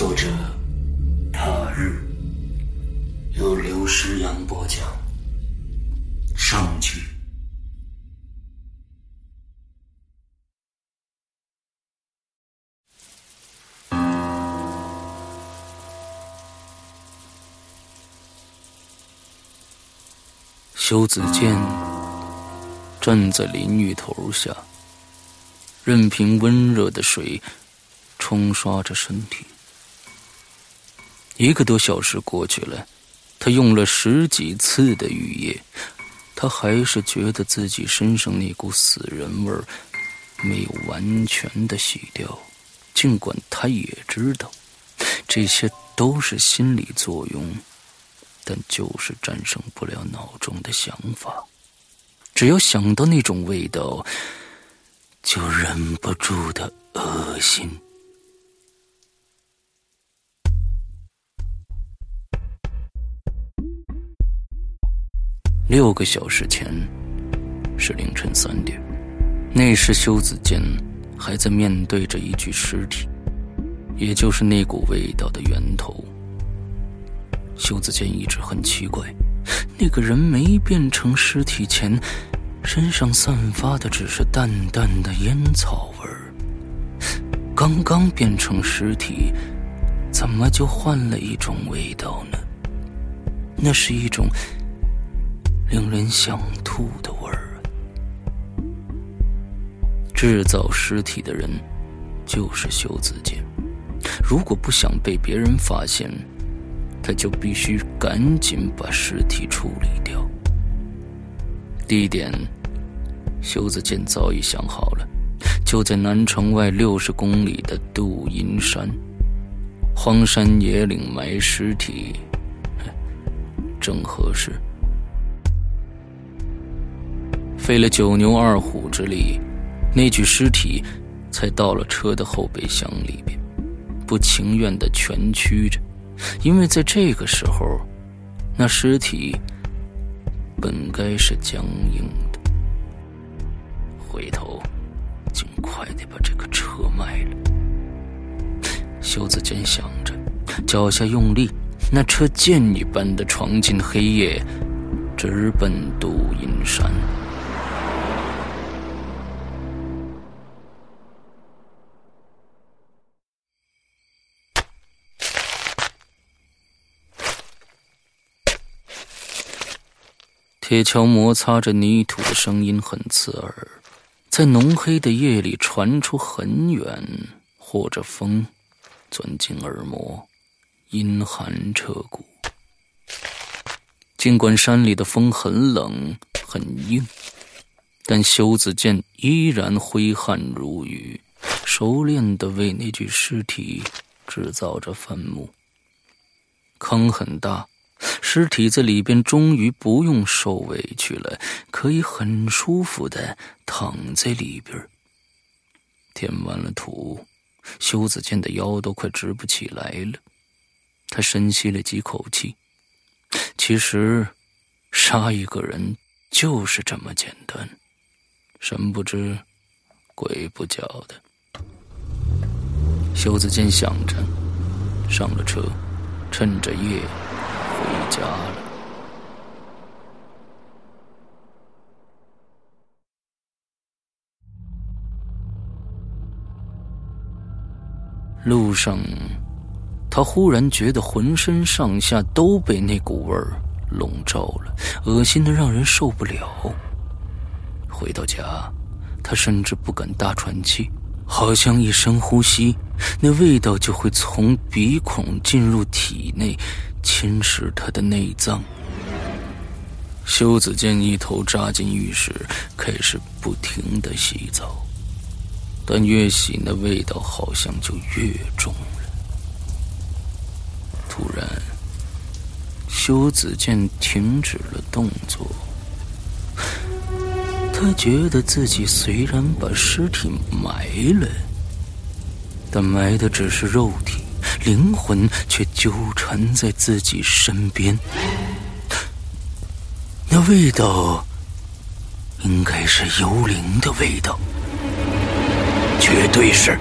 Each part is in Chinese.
作者：他日，由刘诗阳播讲。上集。修子健站在淋浴头下，任凭温热的水冲刷着身体。一个多小时过去了，他用了十几次的浴液，他还是觉得自己身上那股死人味儿没有完全的洗掉。尽管他也知道这些都是心理作用，但就是战胜不了脑中的想法。只要想到那种味道，就忍不住的恶心。六个小时前，是凌晨三点。那时，修子健还在面对着一具尸体，也就是那股味道的源头。修子健一直很奇怪，那个人没变成尸体前，身上散发的只是淡淡的烟草味儿。刚刚变成尸体，怎么就换了一种味道呢？那是一种……令人想吐的味儿。制造尸体的人就是修子健。如果不想被别人发现，他就必须赶紧把尸体处理掉。地点，修子健早已想好了，就在南城外六十公里的杜阴山，荒山野岭埋尸体，正合适。费了九牛二虎之力，那具尸体才到了车的后备箱里边，不情愿的蜷曲着，因为在这个时候，那尸体本该是僵硬的。回头，尽快的把这个车卖了。修子健想着，脚下用力，那车箭一般的闯进黑夜，直奔杜阴山。铁锹摩擦着泥土的声音很刺耳，在浓黑的夜里传出很远，或者风钻进耳膜，阴寒彻骨。尽管山里的风很冷很硬，但修子健依然挥汗如雨，熟练的为那具尸体制造着坟墓。坑很大。尸体在里边终于不用受委屈了，可以很舒服的躺在里边。填完了土，修子健的腰都快直不起来了。他深吸了几口气，其实，杀一个人就是这么简单，神不知，鬼不觉的。修子健想着，上了车，趁着夜家了。路上。他忽然觉得浑身上下都被那股味儿笼罩了，恶心的让人受不了。回到家，他甚至不敢大喘气，好像一深呼吸，那味道就会从鼻孔进入体内，侵蚀他的内脏。修子健一头扎进浴室，开始不停的洗澡，但越洗那味道好像就越重了。突然，修子健停止了动作。他觉得自己虽然把尸体埋了，但埋的只是肉体，灵魂却纠缠在自己身边。那味道，应该是幽灵的味道，绝对是。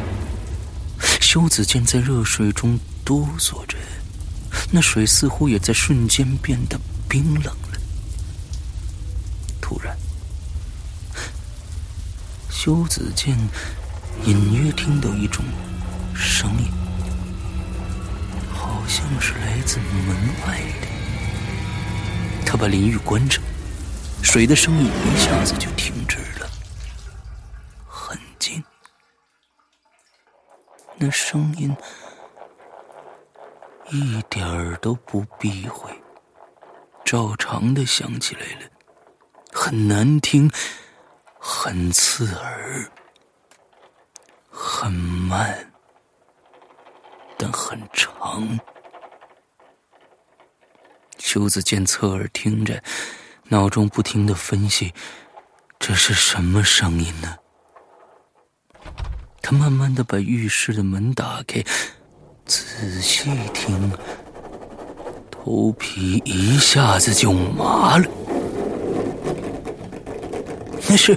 修子健在热水中哆嗦着。那水似乎也在瞬间变得冰冷了。突然，修子健隐约听到一种声音，像是来自门外的。他把淋浴关上，水的声音一下子就停止了，很近。那声音。一点儿都不避讳，照常的响起来了，很难听，很刺耳，很慢，但很长。秋子健侧耳听着，脑中不停的分析，这是什么声音呢？他慢慢的把浴室的门打开。仔细听，头皮一下子就麻了。那是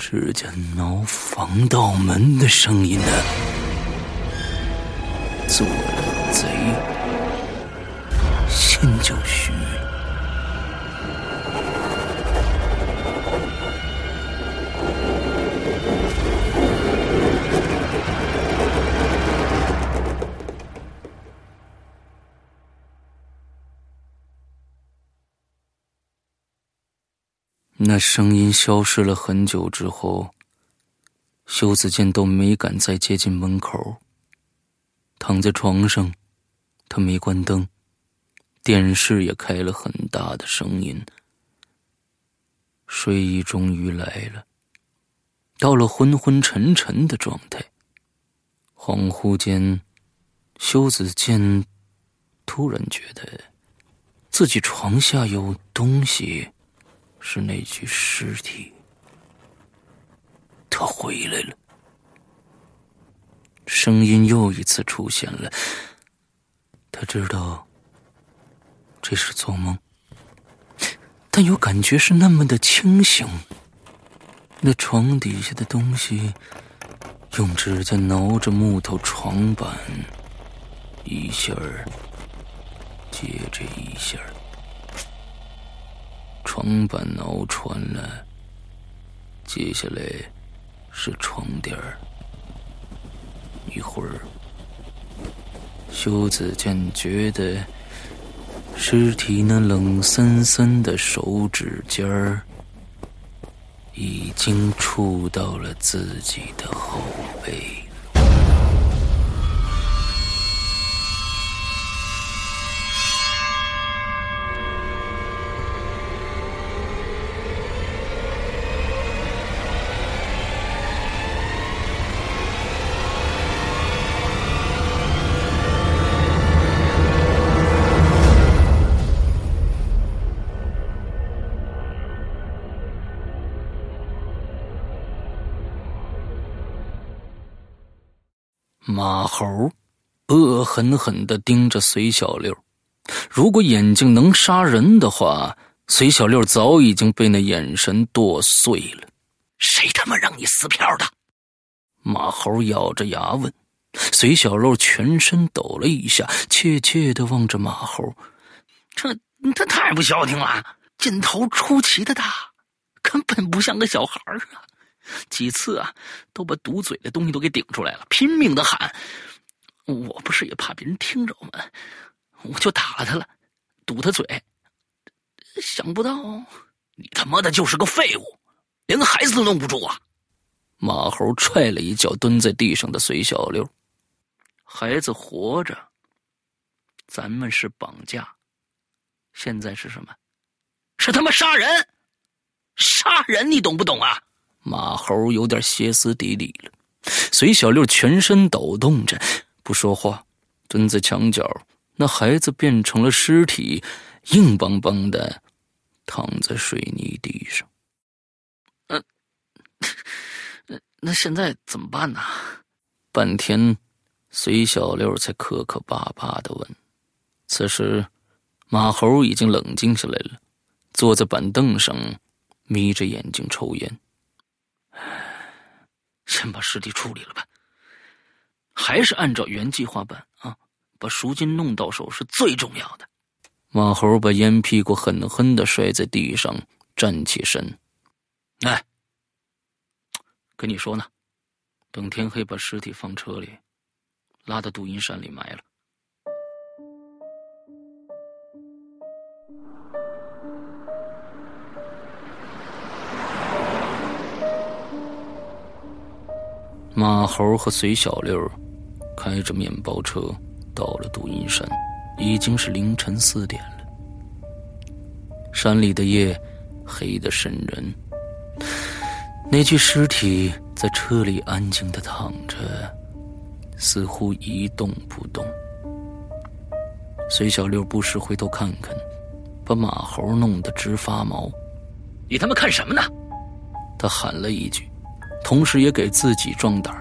指甲挠防盗门的声音呢。做了贼，心就虚。那声音消失了很久之后，修子健都没敢再接近门口。躺在床上，他没关灯，电视也开了很大的声音。睡意终于来了，到了昏昏沉沉的状态。恍惚间，修子健突然觉得自己床下有东西。是那具尸体，他回来了。声音又一次出现了，他知道这是做梦，但又感觉是那么的清醒。那床底下的东西用指甲挠着木头床板，一下儿接着一下儿。床板挠穿了，接下来是床垫儿。一会儿，修子健觉得尸体那冷森森的手指尖儿已经触到了自己的后背。猴恶狠狠的盯着隋小六，如果眼睛能杀人的话，隋小六早已经被那眼神剁碎了。谁他妈让你撕票的？马猴咬着牙问。隋小六全身抖了一下，怯怯的望着马猴：“这他太不消停了，劲头出奇的大，根本不像个小孩啊！几次啊，都把堵嘴的东西都给顶出来了，拼命的喊。我不是也怕别人听着吗？我就打了他了，堵他嘴。想不到你他妈的就是个废物，连个孩子都弄不住啊！”马猴踹了一脚蹲在地上的隋小六。孩子活着，咱们是绑架，现在是什么？是他妈杀人！杀人，你懂不懂啊？马猴有点歇斯底里了。隋小六全身抖动着，不说话，蹲在墙角。那孩子变成了尸体，硬邦邦的躺在水泥地上。嗯，那现在怎么办呢？半天。隋小六才磕磕巴巴的问：“此时，马猴已经冷静下来了，坐在板凳上，眯着眼睛抽烟。先把尸体处理了吧，还是按照原计划办啊！把赎金弄到手是最重要的。”马猴把烟屁股狠狠的摔在地上，站起身：“哎，跟你说呢，等天黑把尸体放车里。”拉到杜阴山里埋了。马猴和隋小六开着面包车到了杜阴山，已经是凌晨四点了。山里的夜黑得渗人，那具尸体在车里安静的躺着。似乎一动不动。隋小六不时回头看看，把马猴弄得直发毛。你他妈看什么呢？他喊了一句，同时也给自己壮胆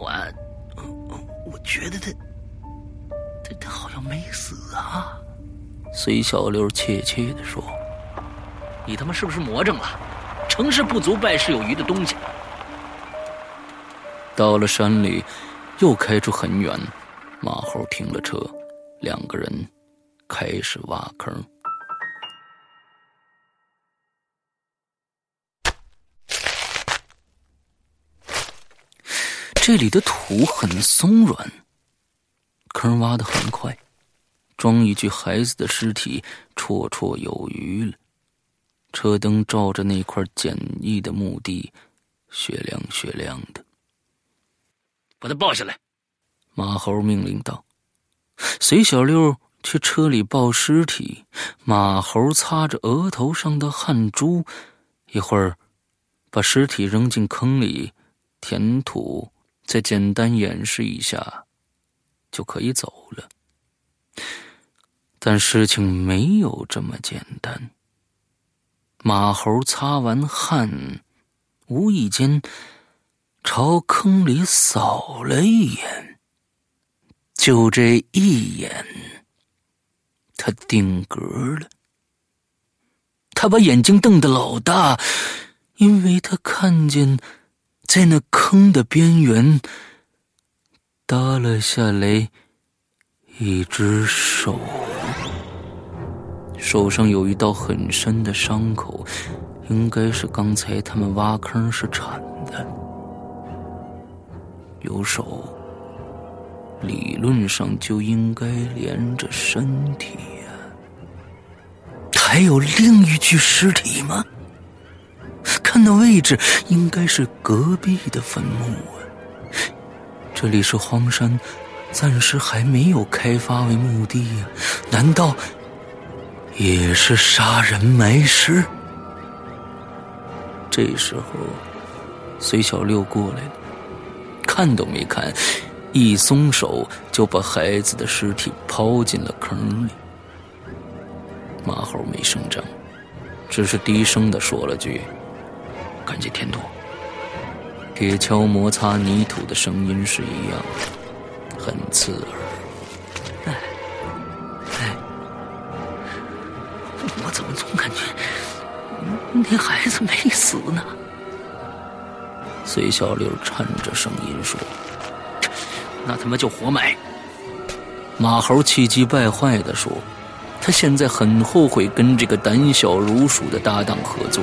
我，我觉得他，他他好像没死啊。隋小六怯怯的说：“你他妈是不是魔怔了？成事不足败事有余的东西。”到了山里，又开出很远。马猴停了车，两个人开始挖坑。这里的土很松软，坑挖的很快，装一具孩子的尸体绰绰有余了。车灯照着那块简易的墓地，雪亮雪亮的。把他抱下来，马猴命令道。随小六去车里抱尸体，马猴擦着额头上的汗珠，一会儿把尸体扔进坑里，填土，再简单演示一下，就可以走了。但事情没有这么简单。马猴擦完汗，无意间。朝坑里扫了一眼，就这一眼，他定格了。他把眼睛瞪得老大，因为他看见，在那坑的边缘，耷了下来一只手，手上有一道很深的伤口，应该是刚才他们挖坑时铲的。有手，理论上就应该连着身体呀。还有另一具尸体吗？看那位置，应该是隔壁的坟墓啊。这里是荒山，暂时还没有开发为墓地呀。难道也是杀人埋尸？这时候，隋小六过来了。看都没看，一松手就把孩子的尸体抛进了坑里。马猴没声张，只是低声的说了句：“赶紧填土铁锹摩擦泥土的声音是一样的很刺耳。哎哎我怎么总感觉那孩子没死呢？随小六颤着声音说那他妈就活埋。马猴气急败坏的说他现在很后悔跟这个胆小如鼠的搭档合作。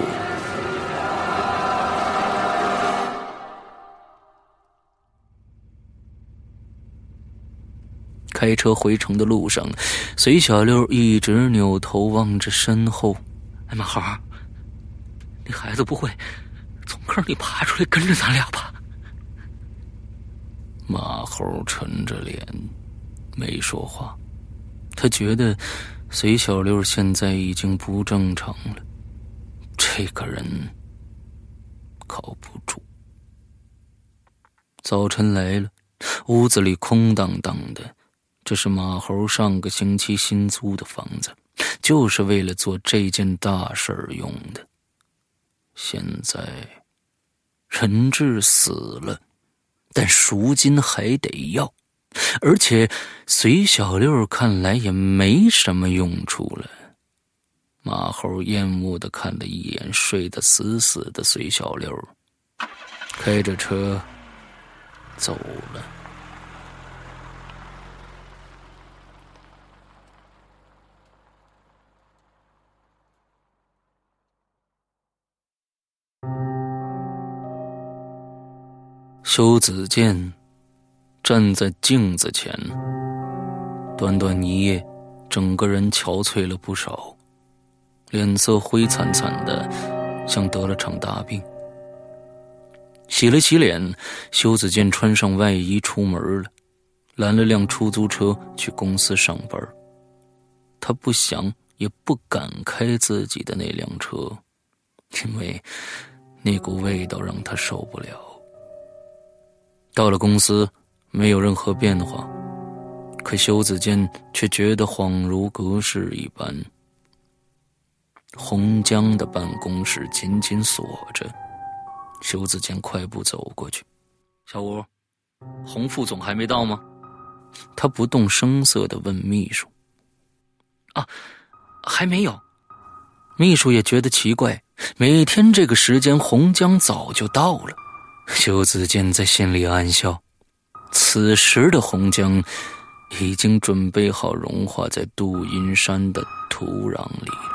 开车回城的路上，隋小六一直扭头望着身后。哎，马猴，那孩子不会从坑里爬出来跟着咱俩吧？马猴沉着脸，没说话。他觉得隋小六现在已经不正常了，这个人靠不住。早晨来了，屋子里空荡荡的。这是马猴上个星期新租的房子，就是为了做这件大事儿用的。现在人质死了，但赎金还得要，而且隋小六看来也没什么用处了。马猴厌恶的看了一眼睡得死死的隋小六，开着车走了。修子健站在镜子前，短短一夜，整个人憔悴了不少，脸色灰惨惨的，像得了场大病。洗了洗脸，修子健穿上外衣出门了，拦了辆出租车去公司上班。他不想也不敢开自己的那辆车，因为那股味道让他受不了。到了公司，没有任何变化，可修子健却觉得恍如隔世一般。洪江的办公室紧紧锁着，修子健快步走过去：“小吴，洪副总还没到吗？”他不动声色的问秘书：“啊，还没有。”秘书也觉得奇怪，每天这个时间，洪江早就到了。修子健在心里暗笑，此时的洪江已经准备好融化在杜阴山的土壤里了。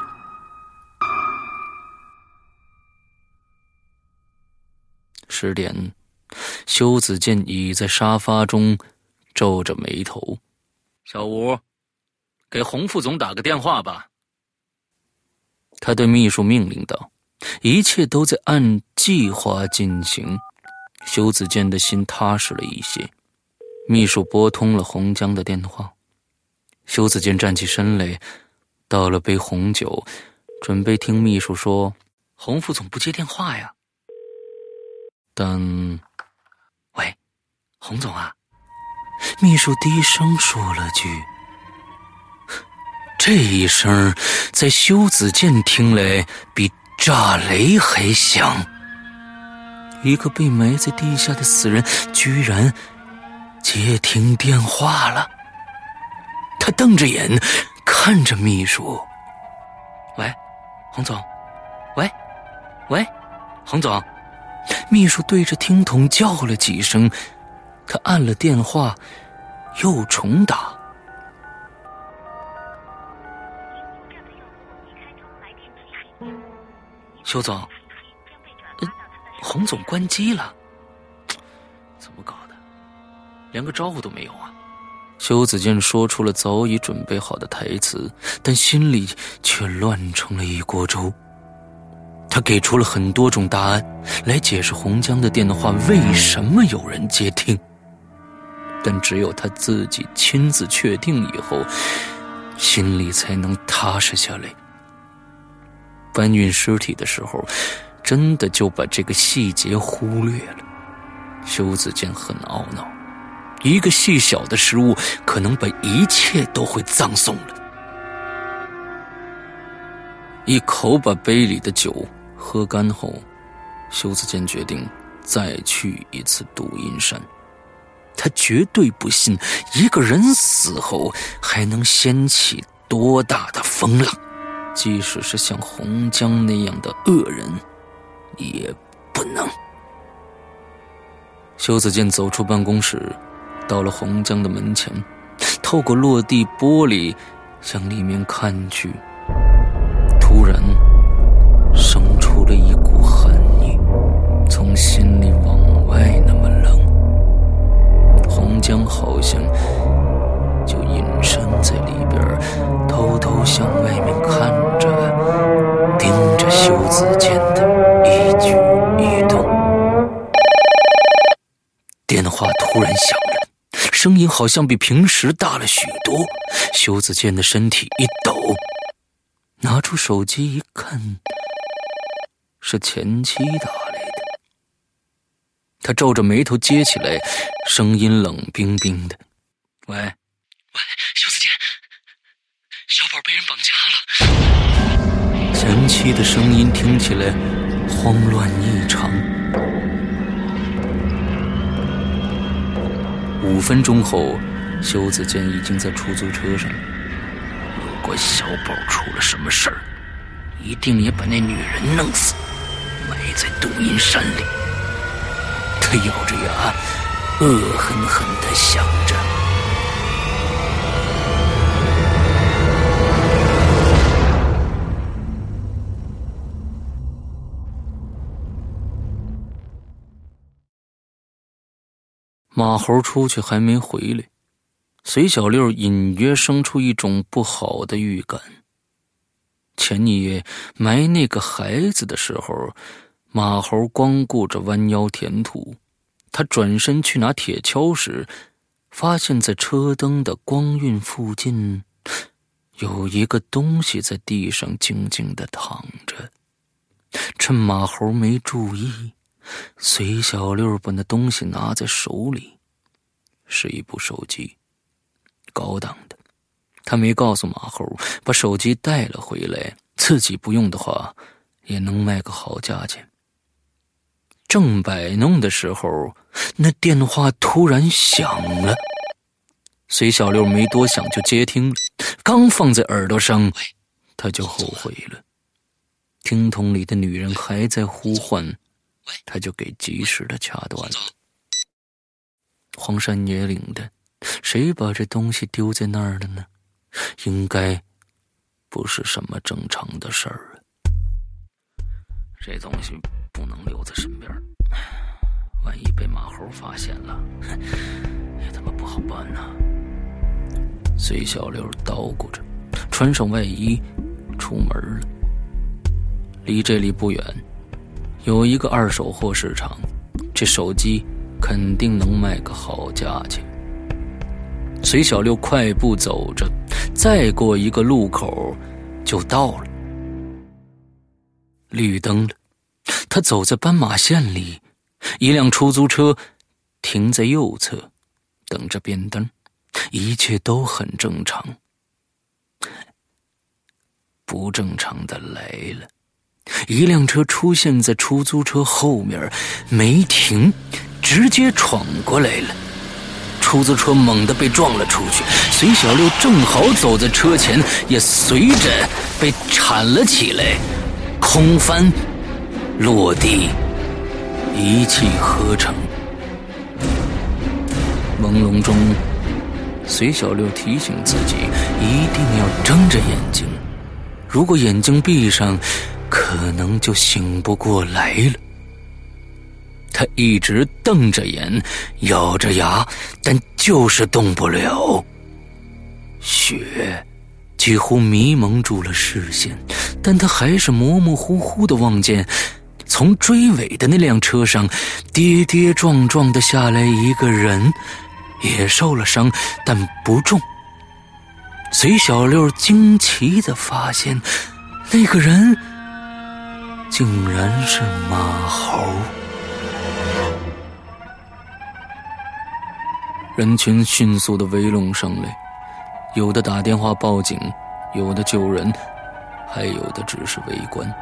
十点，修子健倚在沙发中，皱着眉头。小吴，给洪副总打个电话吧。他对秘书命令道：“一切都在按计划进行。”修子健的心踏实了一些，秘书拨通了洪江的电话。修子健站起身来，倒了杯红酒，准备听秘书说：“洪副总不接电话呀。”但，喂，洪总啊！秘书低声说了句：“这一声，在修子健听来比炸雷还响。”一个被埋在地下的死人居然接听电话了，他瞪着眼看着秘书：“喂，洪总，喂，喂，洪总。”秘书对着听筒叫了几声，他按了电话，又重打：“修总。”洪总关机了，怎么搞的？连个招呼都没有啊！修子健说出了早已准备好的台词，但心里却乱成了一锅粥。他给出了很多种答案来解释洪江的电话为什么有人接听，但只有他自己亲自确定以后，心里才能踏实下来。搬运尸体的时候。真的就把这个细节忽略了。修子健很懊恼，一个细小的失误，可能把一切都会葬送了。一口把杯里的酒喝干后，修子健决定再去一次杜阴山。他绝对不信一个人死后还能掀起多大的风浪。即使是像洪江那样的恶人，也不能。修子健走出办公室，到了洪江的门前，透过落地玻璃向里面看去，突然生出了一股寒意，从心里往外那么冷。洪江好像就隐身在里边，偷偷向外面看着，盯着修子健的电话突然响了，声音好像比平时大了许多。修子健的身体一抖，拿出手机一看，是前妻打来的。他皱着眉头接起来，声音冷冰冰的：“喂，喂，修子健，小宝被人绑架了。”前妻的声音听起来慌乱异常。五分钟后，修子健已经在出租车上。如果小宝出了什么事儿，一定也把那女人弄死，埋在杜阴山里。他咬着牙，恶狠狠地想着。马猴出去还没回来，随小六隐约生出一种不好的预感。前一夜埋那个孩子的时候，马猴光顾着弯腰填土，他转身去拿铁锹时，发现在车灯的光晕附近，有一个东西在地上静静的躺着。趁马猴没注意。随小六把那东西拿在手里，是一部手机，高档的。他没告诉马猴，把手机带了回来，自己不用的话，也能卖个好价钱。正摆弄的时候，那电话突然响了。随小六没多想就接听了，刚放在耳朵上，他就后悔了。听筒里的女人还在呼唤。他就给及时的掐断了。荒山野岭的，谁把这东西丢在那儿了呢？应该不是什么正常的事儿啊。这东西不能留在身边，万一被马猴发现了，也他妈不好办呐。随小六叨咕着，穿上外衣，出门了。离这里不远。有一个二手货市场，这手机肯定能卖个好价钱。随小六快步走着，再过一个路口就到了。绿灯了，他走在斑马线里，一辆出租车停在右侧，等着变灯，一切都很正常。不正常的来了。一辆车出现在出租车后面，没停，直接闯过来了。出租车猛地被撞了出去，随小六正好走在车前，也随着被铲了起来，空翻落地，一气呵成。朦胧中，随小六提醒自己一定要睁着眼睛，如果眼睛闭上。可能就醒不过来了。他一直瞪着眼，咬着牙，但就是动不了。雪几乎迷蒙住了视线，但他还是模模糊糊的望见，从追尾的那辆车上跌跌撞撞的下来一个人，也受了伤，但不重。随小六惊奇的发现，那个人。竟然是马猴！人群迅速的围拢上来，有的打电话报警，有的救人，还有的只是围观。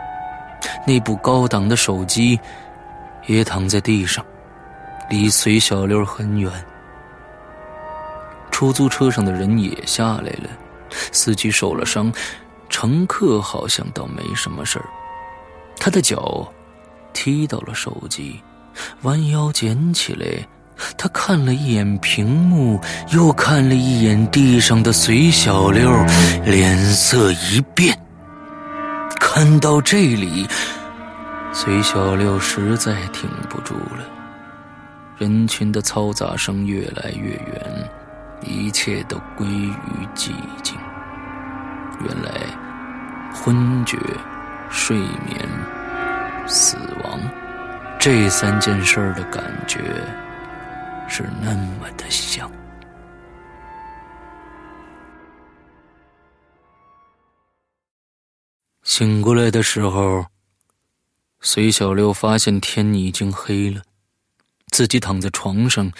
那部高档的手机也躺在地上，离随小六很远。出租车上的人也下来了，司机受了伤，乘客好像倒没什么事儿。他的脚踢到了手机，弯腰捡起来。他看了一眼屏幕，又看了一眼地上的随小六，脸色一变。看到这里，随小六实在挺不住了。人群的嘈杂声越来越远，一切都归于寂静。原来，昏厥、睡眠、死亡，这三件事的感觉。是那么的像。醒过来的时候，随小六发现天已经黑了，自己躺在床上，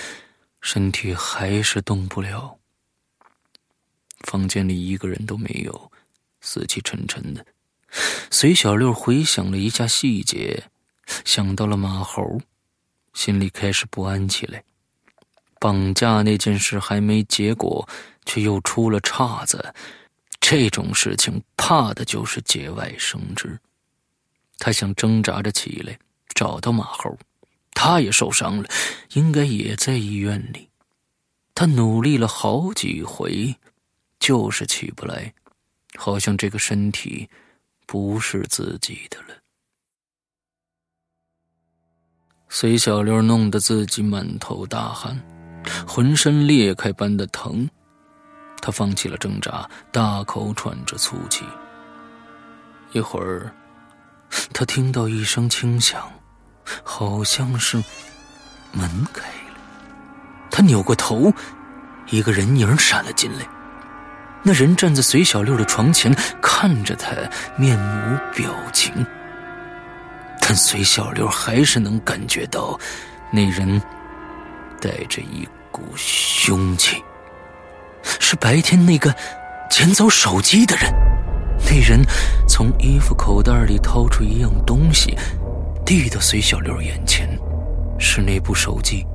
身体还是动不了。房间里一个人都没有，死气沉沉的。随小六回想了一下细节，想到了马猴，心里开始不安起来。绑架那件事还没结果，却又出了岔子。这种事情怕的就是节外生枝。他想挣扎着起来，找到马猴，他也受伤了，应该也在医院里。他努力了好几回，就是起不来，好像这个身体不是自己的了。随小六弄得自己满头大汗。浑身裂开般的疼，他放弃了挣扎，大口喘着粗气。一会儿，他听到一声轻响，好像是门开了。他扭过头，一个人影闪了进来。那人站在随小六的床前，看着他，面无表情。但随小六还是能感觉到，那人带着一。股凶气，是白天那个捡走手机的人。那人从衣服口袋里掏出一样东西，递到随小六眼前，是那部手机。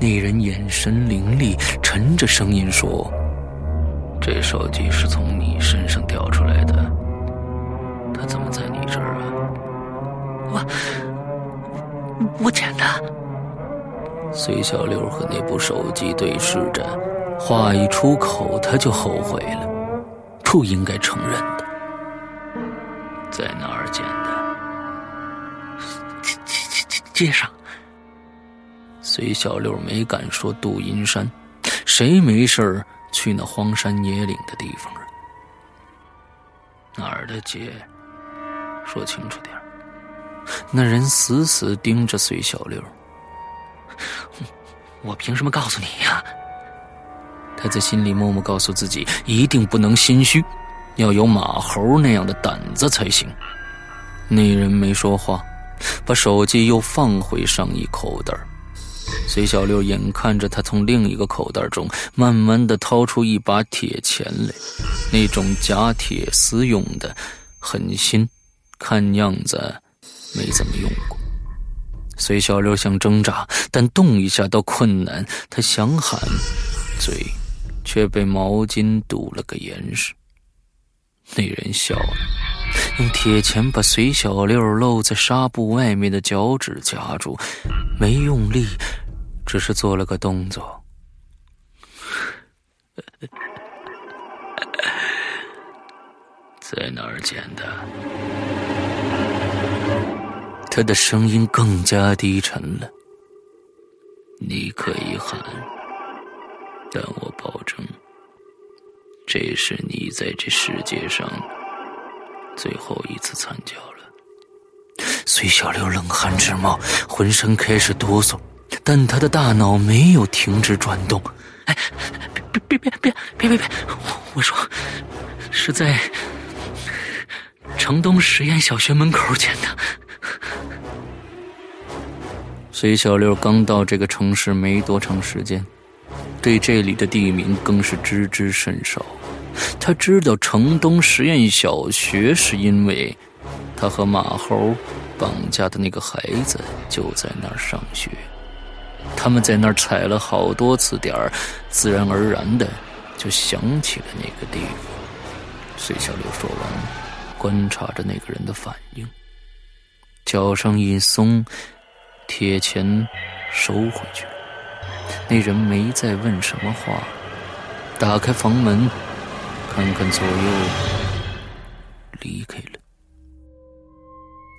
那人眼神凌厉，沉着声音说：“这手机是从你身上掉出来的，他怎么在你这儿啊？”我我捡的。随小六和那部手机对视着，话一出口，他就后悔了，不应该承认的。在哪儿捡的？街街街街上。随小六没敢说杜银山，谁没事去那荒山野岭的地方啊？哪儿的劫？说清楚点那人死死盯着随小六。我凭什么告诉你呀？他在心里默默告诉自己，一定不能心虚，要有马猴那样的胆子才行。那人没说话，把手机又放回上衣口袋。随小六眼看着他从另一个口袋中慢慢的掏出一把铁钳来，那种假铁丝用的，很新，看样子没怎么用过。随小六想挣扎，但动一下都困难。他想喊，嘴却被毛巾堵了个严实。那人笑了，用铁钳把随小六露在纱布外面的脚趾夹住，没用力，只是做了个动作。在哪儿捡的？他的声音更加低沉了。你可以喊，但我保证，这是你在这世界上最后一次惨叫了。随小六冷汗直冒，浑身开始哆嗦，但他的大脑没有停止转动。哎，别别别别别别别！我说，是在城东实验小学门口捡的。随小六刚到这个城市没多长时间，对这里的地名更是知之甚少。他知道城东实验小学，是因为他和马猴绑架的那个孩子就在那儿上学。他们在那儿踩了好多次点儿，自然而然的就想起了那个地方。随小六说完，观察着那个人的反应，脚上一松，铁钳收回去。那人没再问什么话，打开房门，看看左右，离开了。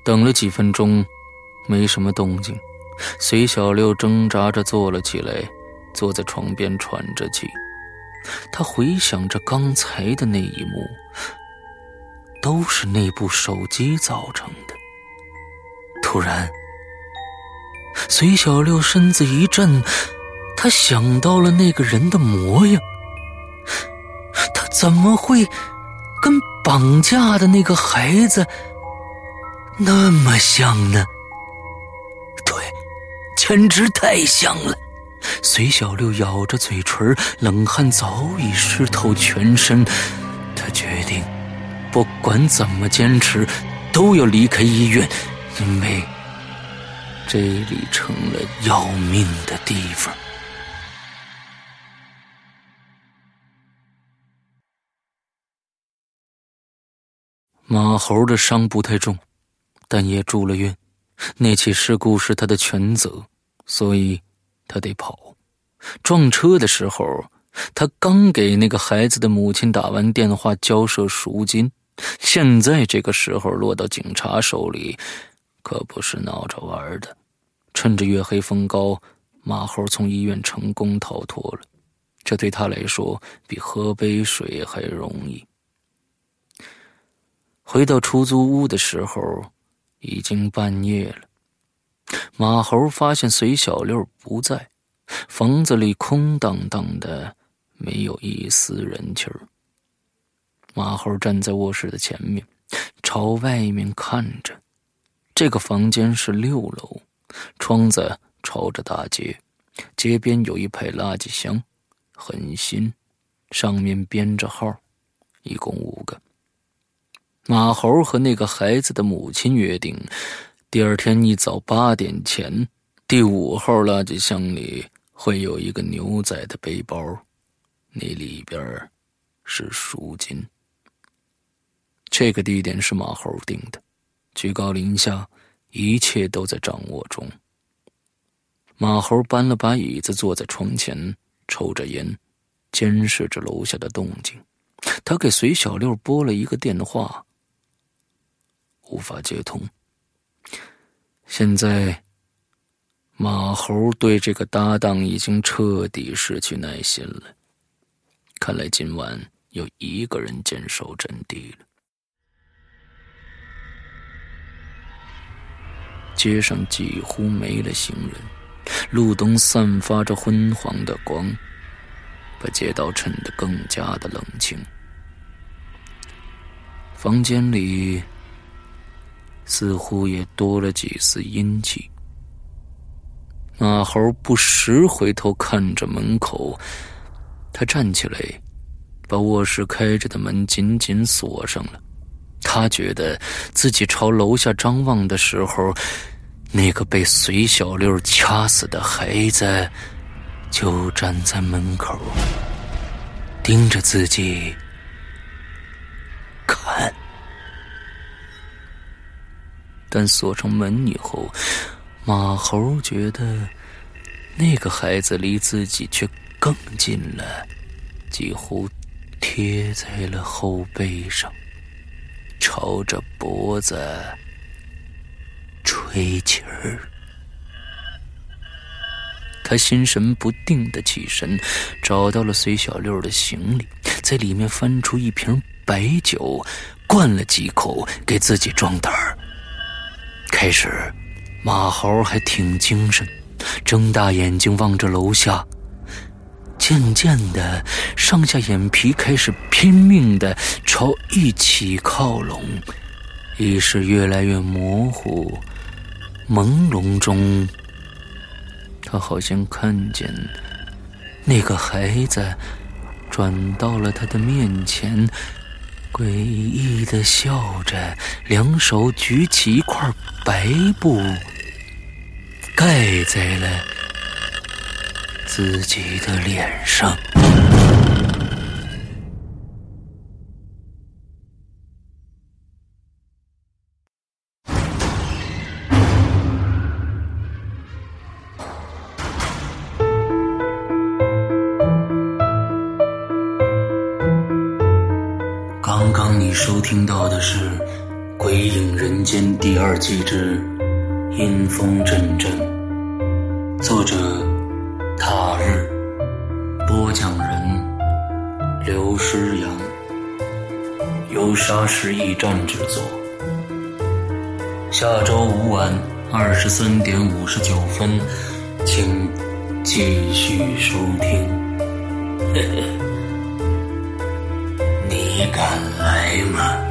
等了几分钟，没什么动静。隋小六挣扎着坐了起来，坐在床边喘着气。他回想着刚才的那一幕，都是那部手机造成的。突然，隋小六身子一震，他想到了那个人的模样。怎么会跟绑架的那个孩子？那么像呢？对，简直太像了。隋小六咬着嘴唇，冷汗早已湿透全身。他决定，不管怎么坚持，都要离开医院，因为这里成了要命的地方。马猴的伤不太重。但也住了院，那起事故是他的全责，所以他得跑。撞车的时候，他刚给那个孩子的母亲打完电话交涉赎金，现在这个时候落到警察手里，可不是闹着玩的。趁着月黑风高，马猴从医院成功逃脱了，这对他来说比喝杯水还容易。回到出租屋的时候。已经半夜了，马猴发现隋小六不在，房子里空荡荡的，没有一丝人气儿。马猴站在卧室的前面，朝外面看着。这个房间是六楼，窗子朝着大街，街边有一排垃圾箱，很新，上面编着号，一共五个。马猴和那个孩子的母亲约定，第二天一早八点前，第五号垃圾箱里会有一个牛仔的背包，那里边是赎金。这个地点是马猴定的，居高临下，一切都在掌握中。马猴搬了把椅子坐在窗前，抽着烟，监视着楼下的动静。他给隋小六拨了一个电话。无法接通。现在，马猴对这个搭档已经彻底失去耐心了。看来今晚有一个人坚守阵地了。街上几乎没了行人，路灯散发着昏黄的光，把街道衬得更加的冷清。房间里。似乎也多了几丝阴气。马猴不时回头看着门口，他站起来，把卧室开着的门紧紧锁上了。他觉得自己朝楼下张望的时候，那个被隋小六掐死的孩子就站在门口，盯着自己看。但锁上门以后，马猴觉得那个孩子离自己却更近了，几乎贴在了后背上，朝着脖子吹气儿。他心神不定的起身，找到了随小六的行李，在里面翻出一瓶白酒，灌了几口，给自己壮胆儿。开始，马猴还挺精神，睁大眼睛望着楼下。渐渐的，上下眼皮开始拼命的朝一起靠拢，意识越来越模糊。朦胧中，他好像看见那个孩子转到了他的面前。诡异的笑着，两手举起一块白布，盖在了自己的脸上。第二季之《阴风阵阵》，作者他日，播讲人刘诗阳，由沙石驿站制作。下周五晚二十三点五十九分，请继续收听。你敢来吗？